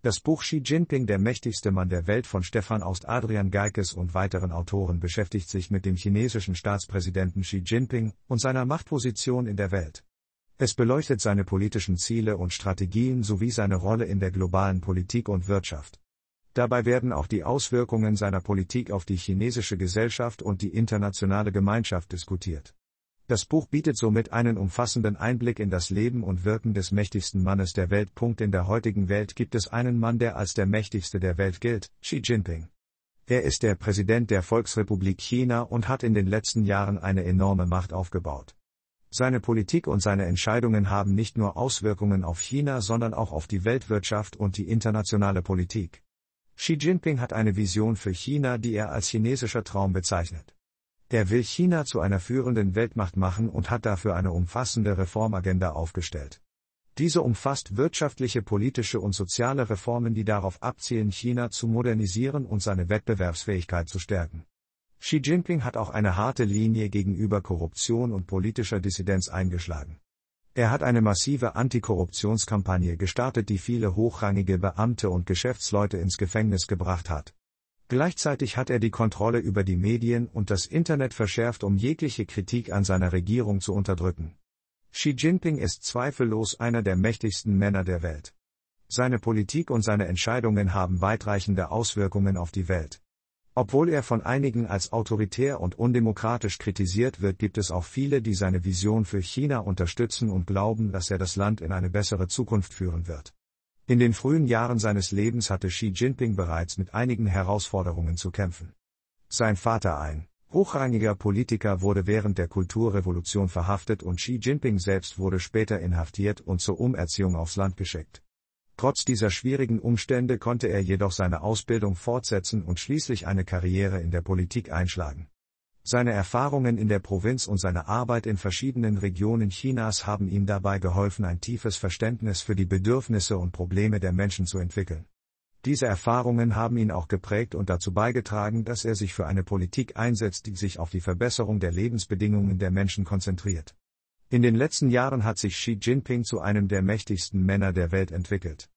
Das Buch Xi Jinping, der mächtigste Mann der Welt von Stefan Aust Adrian Geikes und weiteren Autoren beschäftigt sich mit dem chinesischen Staatspräsidenten Xi Jinping und seiner Machtposition in der Welt. Es beleuchtet seine politischen Ziele und Strategien sowie seine Rolle in der globalen Politik und Wirtschaft. Dabei werden auch die Auswirkungen seiner Politik auf die chinesische Gesellschaft und die internationale Gemeinschaft diskutiert. Das Buch bietet somit einen umfassenden Einblick in das Leben und Wirken des mächtigsten Mannes der Welt. In der heutigen Welt gibt es einen Mann, der als der mächtigste der Welt gilt, Xi Jinping. Er ist der Präsident der Volksrepublik China und hat in den letzten Jahren eine enorme Macht aufgebaut. Seine Politik und seine Entscheidungen haben nicht nur Auswirkungen auf China, sondern auch auf die Weltwirtschaft und die internationale Politik. Xi Jinping hat eine Vision für China, die er als chinesischer Traum bezeichnet. Er will China zu einer führenden Weltmacht machen und hat dafür eine umfassende Reformagenda aufgestellt. Diese umfasst wirtschaftliche, politische und soziale Reformen, die darauf abzielen, China zu modernisieren und seine Wettbewerbsfähigkeit zu stärken. Xi Jinping hat auch eine harte Linie gegenüber Korruption und politischer Dissidenz eingeschlagen. Er hat eine massive Antikorruptionskampagne gestartet, die viele hochrangige Beamte und Geschäftsleute ins Gefängnis gebracht hat. Gleichzeitig hat er die Kontrolle über die Medien und das Internet verschärft, um jegliche Kritik an seiner Regierung zu unterdrücken. Xi Jinping ist zweifellos einer der mächtigsten Männer der Welt. Seine Politik und seine Entscheidungen haben weitreichende Auswirkungen auf die Welt. Obwohl er von einigen als autoritär und undemokratisch kritisiert wird, gibt es auch viele, die seine Vision für China unterstützen und glauben, dass er das Land in eine bessere Zukunft führen wird. In den frühen Jahren seines Lebens hatte Xi Jinping bereits mit einigen Herausforderungen zu kämpfen. Sein Vater ein hochrangiger Politiker wurde während der Kulturrevolution verhaftet und Xi Jinping selbst wurde später inhaftiert und zur Umerziehung aufs Land geschickt. Trotz dieser schwierigen Umstände konnte er jedoch seine Ausbildung fortsetzen und schließlich eine Karriere in der Politik einschlagen. Seine Erfahrungen in der Provinz und seine Arbeit in verschiedenen Regionen Chinas haben ihm dabei geholfen, ein tiefes Verständnis für die Bedürfnisse und Probleme der Menschen zu entwickeln. Diese Erfahrungen haben ihn auch geprägt und dazu beigetragen, dass er sich für eine Politik einsetzt, die sich auf die Verbesserung der Lebensbedingungen der Menschen konzentriert. In den letzten Jahren hat sich Xi Jinping zu einem der mächtigsten Männer der Welt entwickelt.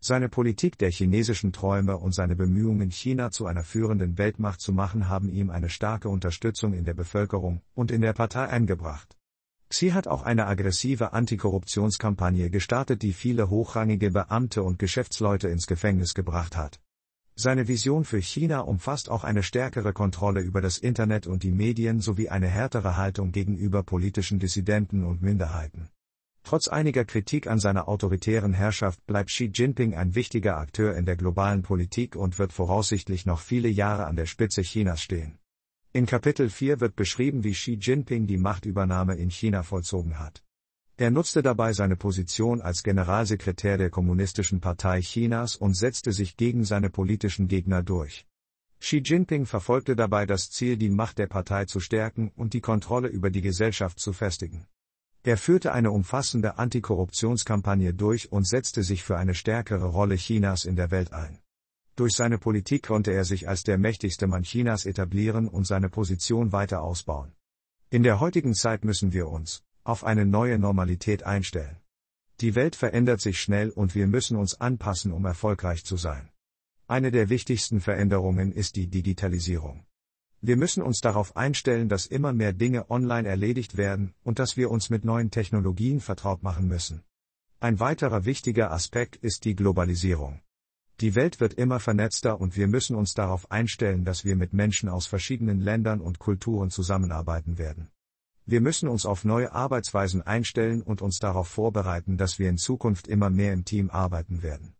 Seine Politik der chinesischen Träume und seine Bemühungen, China zu einer führenden Weltmacht zu machen, haben ihm eine starke Unterstützung in der Bevölkerung und in der Partei eingebracht. Xi hat auch eine aggressive Antikorruptionskampagne gestartet, die viele hochrangige Beamte und Geschäftsleute ins Gefängnis gebracht hat. Seine Vision für China umfasst auch eine stärkere Kontrolle über das Internet und die Medien sowie eine härtere Haltung gegenüber politischen Dissidenten und Minderheiten. Trotz einiger Kritik an seiner autoritären Herrschaft bleibt Xi Jinping ein wichtiger Akteur in der globalen Politik und wird voraussichtlich noch viele Jahre an der Spitze Chinas stehen. In Kapitel 4 wird beschrieben, wie Xi Jinping die Machtübernahme in China vollzogen hat. Er nutzte dabei seine Position als Generalsekretär der Kommunistischen Partei Chinas und setzte sich gegen seine politischen Gegner durch. Xi Jinping verfolgte dabei das Ziel, die Macht der Partei zu stärken und die Kontrolle über die Gesellschaft zu festigen. Er führte eine umfassende Antikorruptionskampagne durch und setzte sich für eine stärkere Rolle Chinas in der Welt ein. Durch seine Politik konnte er sich als der mächtigste Mann Chinas etablieren und seine Position weiter ausbauen. In der heutigen Zeit müssen wir uns auf eine neue Normalität einstellen. Die Welt verändert sich schnell und wir müssen uns anpassen, um erfolgreich zu sein. Eine der wichtigsten Veränderungen ist die Digitalisierung. Wir müssen uns darauf einstellen, dass immer mehr Dinge online erledigt werden und dass wir uns mit neuen Technologien vertraut machen müssen. Ein weiterer wichtiger Aspekt ist die Globalisierung. Die Welt wird immer vernetzter und wir müssen uns darauf einstellen, dass wir mit Menschen aus verschiedenen Ländern und Kulturen zusammenarbeiten werden. Wir müssen uns auf neue Arbeitsweisen einstellen und uns darauf vorbereiten, dass wir in Zukunft immer mehr im Team arbeiten werden.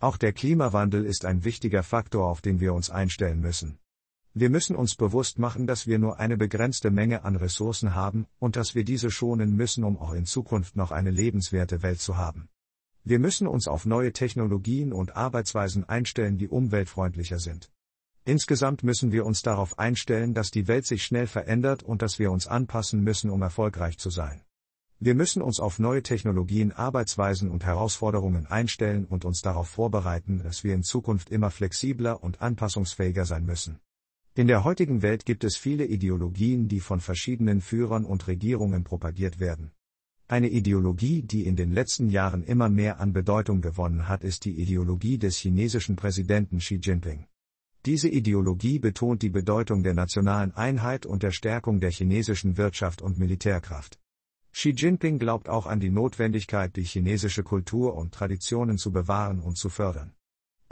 Auch der Klimawandel ist ein wichtiger Faktor, auf den wir uns einstellen müssen. Wir müssen uns bewusst machen, dass wir nur eine begrenzte Menge an Ressourcen haben und dass wir diese schonen müssen, um auch in Zukunft noch eine lebenswerte Welt zu haben. Wir müssen uns auf neue Technologien und Arbeitsweisen einstellen, die umweltfreundlicher sind. Insgesamt müssen wir uns darauf einstellen, dass die Welt sich schnell verändert und dass wir uns anpassen müssen, um erfolgreich zu sein. Wir müssen uns auf neue Technologien, Arbeitsweisen und Herausforderungen einstellen und uns darauf vorbereiten, dass wir in Zukunft immer flexibler und anpassungsfähiger sein müssen. In der heutigen Welt gibt es viele Ideologien, die von verschiedenen Führern und Regierungen propagiert werden. Eine Ideologie, die in den letzten Jahren immer mehr an Bedeutung gewonnen hat, ist die Ideologie des chinesischen Präsidenten Xi Jinping. Diese Ideologie betont die Bedeutung der nationalen Einheit und der Stärkung der chinesischen Wirtschaft und Militärkraft. Xi Jinping glaubt auch an die Notwendigkeit, die chinesische Kultur und Traditionen zu bewahren und zu fördern.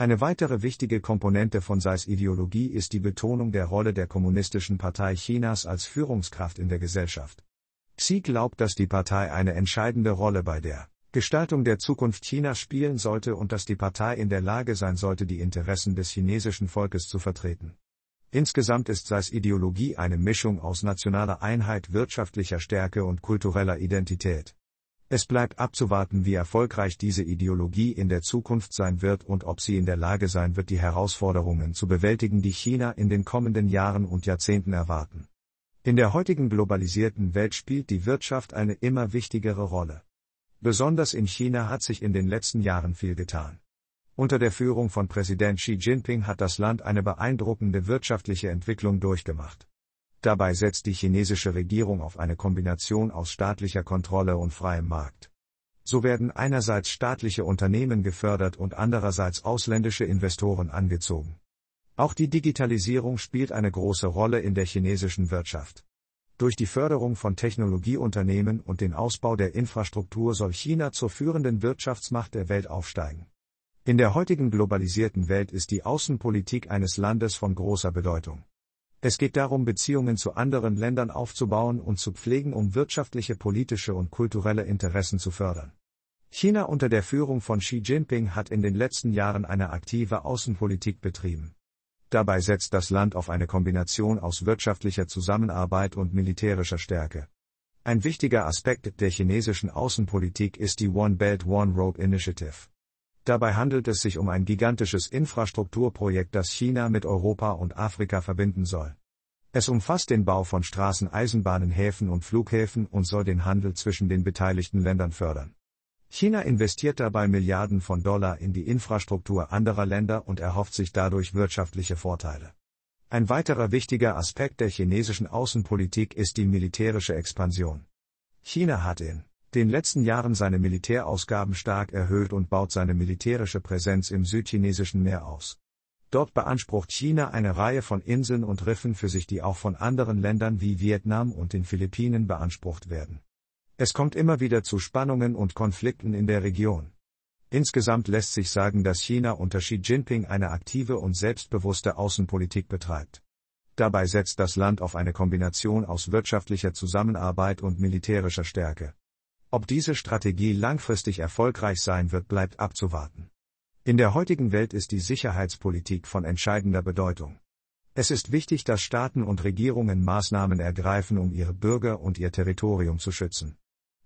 Eine weitere wichtige Komponente von Seis Ideologie ist die Betonung der Rolle der Kommunistischen Partei Chinas als Führungskraft in der Gesellschaft. Xi glaubt, dass die Partei eine entscheidende Rolle bei der Gestaltung der Zukunft Chinas spielen sollte und dass die Partei in der Lage sein sollte, die Interessen des chinesischen Volkes zu vertreten. Insgesamt ist Seis Ideologie eine Mischung aus nationaler Einheit, wirtschaftlicher Stärke und kultureller Identität. Es bleibt abzuwarten, wie erfolgreich diese Ideologie in der Zukunft sein wird und ob sie in der Lage sein wird, die Herausforderungen zu bewältigen, die China in den kommenden Jahren und Jahrzehnten erwarten. In der heutigen globalisierten Welt spielt die Wirtschaft eine immer wichtigere Rolle. Besonders in China hat sich in den letzten Jahren viel getan. Unter der Führung von Präsident Xi Jinping hat das Land eine beeindruckende wirtschaftliche Entwicklung durchgemacht. Dabei setzt die chinesische Regierung auf eine Kombination aus staatlicher Kontrolle und freiem Markt. So werden einerseits staatliche Unternehmen gefördert und andererseits ausländische Investoren angezogen. Auch die Digitalisierung spielt eine große Rolle in der chinesischen Wirtschaft. Durch die Förderung von Technologieunternehmen und den Ausbau der Infrastruktur soll China zur führenden Wirtschaftsmacht der Welt aufsteigen. In der heutigen globalisierten Welt ist die Außenpolitik eines Landes von großer Bedeutung. Es geht darum, Beziehungen zu anderen Ländern aufzubauen und zu pflegen, um wirtschaftliche, politische und kulturelle Interessen zu fördern. China unter der Führung von Xi Jinping hat in den letzten Jahren eine aktive Außenpolitik betrieben. Dabei setzt das Land auf eine Kombination aus wirtschaftlicher Zusammenarbeit und militärischer Stärke. Ein wichtiger Aspekt der chinesischen Außenpolitik ist die One Belt One Road Initiative. Dabei handelt es sich um ein gigantisches Infrastrukturprojekt, das China mit Europa und Afrika verbinden soll. Es umfasst den Bau von Straßen, Eisenbahnen, Häfen und Flughäfen und soll den Handel zwischen den beteiligten Ländern fördern. China investiert dabei Milliarden von Dollar in die Infrastruktur anderer Länder und erhofft sich dadurch wirtschaftliche Vorteile. Ein weiterer wichtiger Aspekt der chinesischen Außenpolitik ist die militärische Expansion. China hat in den letzten Jahren seine Militärausgaben stark erhöht und baut seine militärische Präsenz im südchinesischen Meer aus. Dort beansprucht China eine Reihe von Inseln und Riffen für sich, die auch von anderen Ländern wie Vietnam und den Philippinen beansprucht werden. Es kommt immer wieder zu Spannungen und Konflikten in der Region. Insgesamt lässt sich sagen, dass China unter Xi Jinping eine aktive und selbstbewusste Außenpolitik betreibt. Dabei setzt das Land auf eine Kombination aus wirtschaftlicher Zusammenarbeit und militärischer Stärke. Ob diese Strategie langfristig erfolgreich sein wird, bleibt abzuwarten. In der heutigen Welt ist die Sicherheitspolitik von entscheidender Bedeutung. Es ist wichtig, dass Staaten und Regierungen Maßnahmen ergreifen, um ihre Bürger und ihr Territorium zu schützen.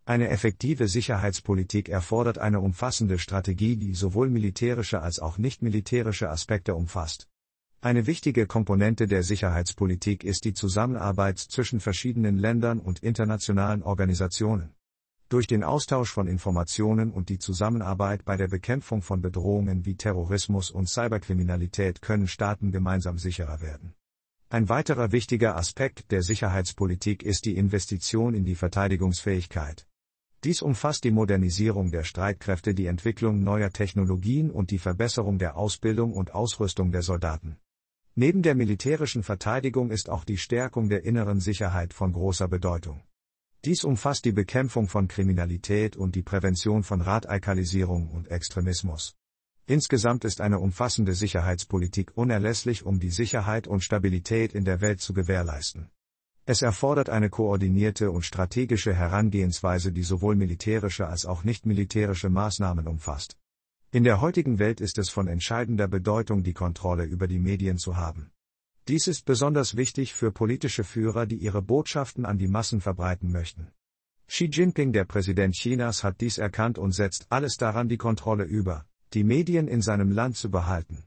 Eine effektive Sicherheitspolitik erfordert eine umfassende Strategie, die sowohl militärische als auch nicht militärische Aspekte umfasst. Eine wichtige Komponente der Sicherheitspolitik ist die Zusammenarbeit zwischen verschiedenen Ländern und internationalen Organisationen. Durch den Austausch von Informationen und die Zusammenarbeit bei der Bekämpfung von Bedrohungen wie Terrorismus und Cyberkriminalität können Staaten gemeinsam sicherer werden. Ein weiterer wichtiger Aspekt der Sicherheitspolitik ist die Investition in die Verteidigungsfähigkeit. Dies umfasst die Modernisierung der Streitkräfte, die Entwicklung neuer Technologien und die Verbesserung der Ausbildung und Ausrüstung der Soldaten. Neben der militärischen Verteidigung ist auch die Stärkung der inneren Sicherheit von großer Bedeutung. Dies umfasst die Bekämpfung von Kriminalität und die Prävention von Radikalisierung und Extremismus. Insgesamt ist eine umfassende Sicherheitspolitik unerlässlich, um die Sicherheit und Stabilität in der Welt zu gewährleisten. Es erfordert eine koordinierte und strategische Herangehensweise, die sowohl militärische als auch nicht militärische Maßnahmen umfasst. In der heutigen Welt ist es von entscheidender Bedeutung, die Kontrolle über die Medien zu haben. Dies ist besonders wichtig für politische Führer, die ihre Botschaften an die Massen verbreiten möchten. Xi Jinping, der Präsident Chinas, hat dies erkannt und setzt alles daran, die Kontrolle über die Medien in seinem Land zu behalten.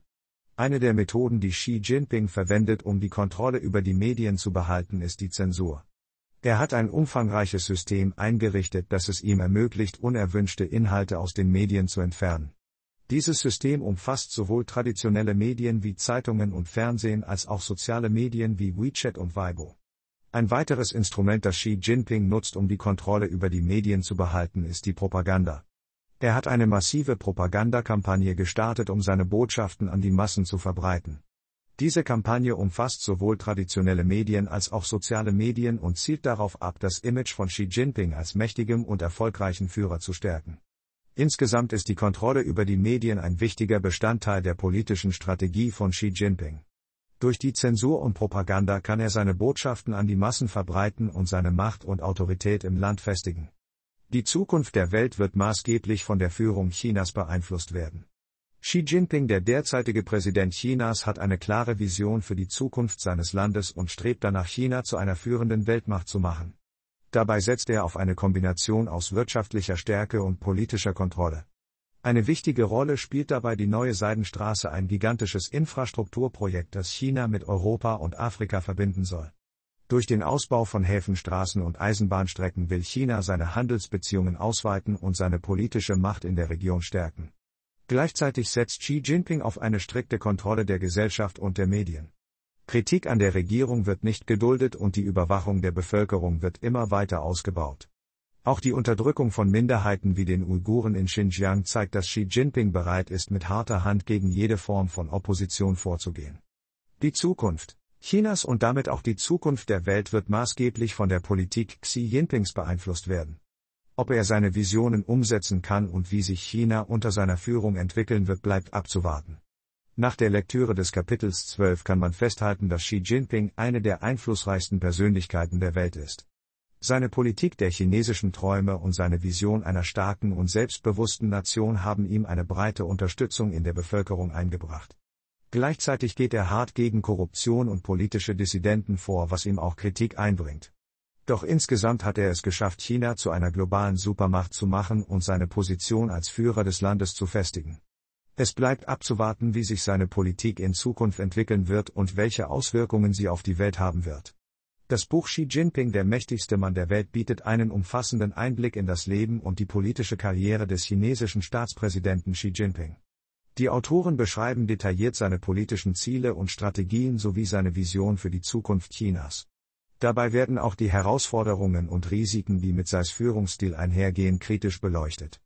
Eine der Methoden, die Xi Jinping verwendet, um die Kontrolle über die Medien zu behalten, ist die Zensur. Er hat ein umfangreiches System eingerichtet, das es ihm ermöglicht, unerwünschte Inhalte aus den Medien zu entfernen. Dieses System umfasst sowohl traditionelle Medien wie Zeitungen und Fernsehen als auch soziale Medien wie WeChat und Weibo. Ein weiteres Instrument, das Xi Jinping nutzt, um die Kontrolle über die Medien zu behalten, ist die Propaganda. Er hat eine massive Propagandakampagne gestartet, um seine Botschaften an die Massen zu verbreiten. Diese Kampagne umfasst sowohl traditionelle Medien als auch soziale Medien und zielt darauf ab, das Image von Xi Jinping als mächtigem und erfolgreichen Führer zu stärken. Insgesamt ist die Kontrolle über die Medien ein wichtiger Bestandteil der politischen Strategie von Xi Jinping. Durch die Zensur und Propaganda kann er seine Botschaften an die Massen verbreiten und seine Macht und Autorität im Land festigen. Die Zukunft der Welt wird maßgeblich von der Führung Chinas beeinflusst werden. Xi Jinping, der derzeitige Präsident Chinas, hat eine klare Vision für die Zukunft seines Landes und strebt danach, China zu einer führenden Weltmacht zu machen. Dabei setzt er auf eine Kombination aus wirtschaftlicher Stärke und politischer Kontrolle. Eine wichtige Rolle spielt dabei die neue Seidenstraße, ein gigantisches Infrastrukturprojekt, das China mit Europa und Afrika verbinden soll. Durch den Ausbau von Häfen, Straßen und Eisenbahnstrecken will China seine Handelsbeziehungen ausweiten und seine politische Macht in der Region stärken. Gleichzeitig setzt Xi Jinping auf eine strikte Kontrolle der Gesellschaft und der Medien. Kritik an der Regierung wird nicht geduldet und die Überwachung der Bevölkerung wird immer weiter ausgebaut. Auch die Unterdrückung von Minderheiten wie den Uiguren in Xinjiang zeigt, dass Xi Jinping bereit ist, mit harter Hand gegen jede Form von Opposition vorzugehen. Die Zukunft Chinas und damit auch die Zukunft der Welt wird maßgeblich von der Politik Xi Jinpings beeinflusst werden. Ob er seine Visionen umsetzen kann und wie sich China unter seiner Führung entwickeln wird, bleibt abzuwarten. Nach der Lektüre des Kapitels 12 kann man festhalten, dass Xi Jinping eine der einflussreichsten Persönlichkeiten der Welt ist. Seine Politik der chinesischen Träume und seine Vision einer starken und selbstbewussten Nation haben ihm eine breite Unterstützung in der Bevölkerung eingebracht. Gleichzeitig geht er hart gegen Korruption und politische Dissidenten vor, was ihm auch Kritik einbringt. Doch insgesamt hat er es geschafft, China zu einer globalen Supermacht zu machen und seine Position als Führer des Landes zu festigen. Es bleibt abzuwarten, wie sich seine Politik in Zukunft entwickeln wird und welche Auswirkungen sie auf die Welt haben wird. Das Buch Xi Jinping, der mächtigste Mann der Welt, bietet einen umfassenden Einblick in das Leben und die politische Karriere des chinesischen Staatspräsidenten Xi Jinping. Die Autoren beschreiben detailliert seine politischen Ziele und Strategien sowie seine Vision für die Zukunft Chinas. Dabei werden auch die Herausforderungen und Risiken, die mit Seis Führungsstil einhergehen, kritisch beleuchtet.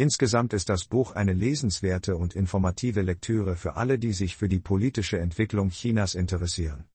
Insgesamt ist das Buch eine lesenswerte und informative Lektüre für alle, die sich für die politische Entwicklung Chinas interessieren.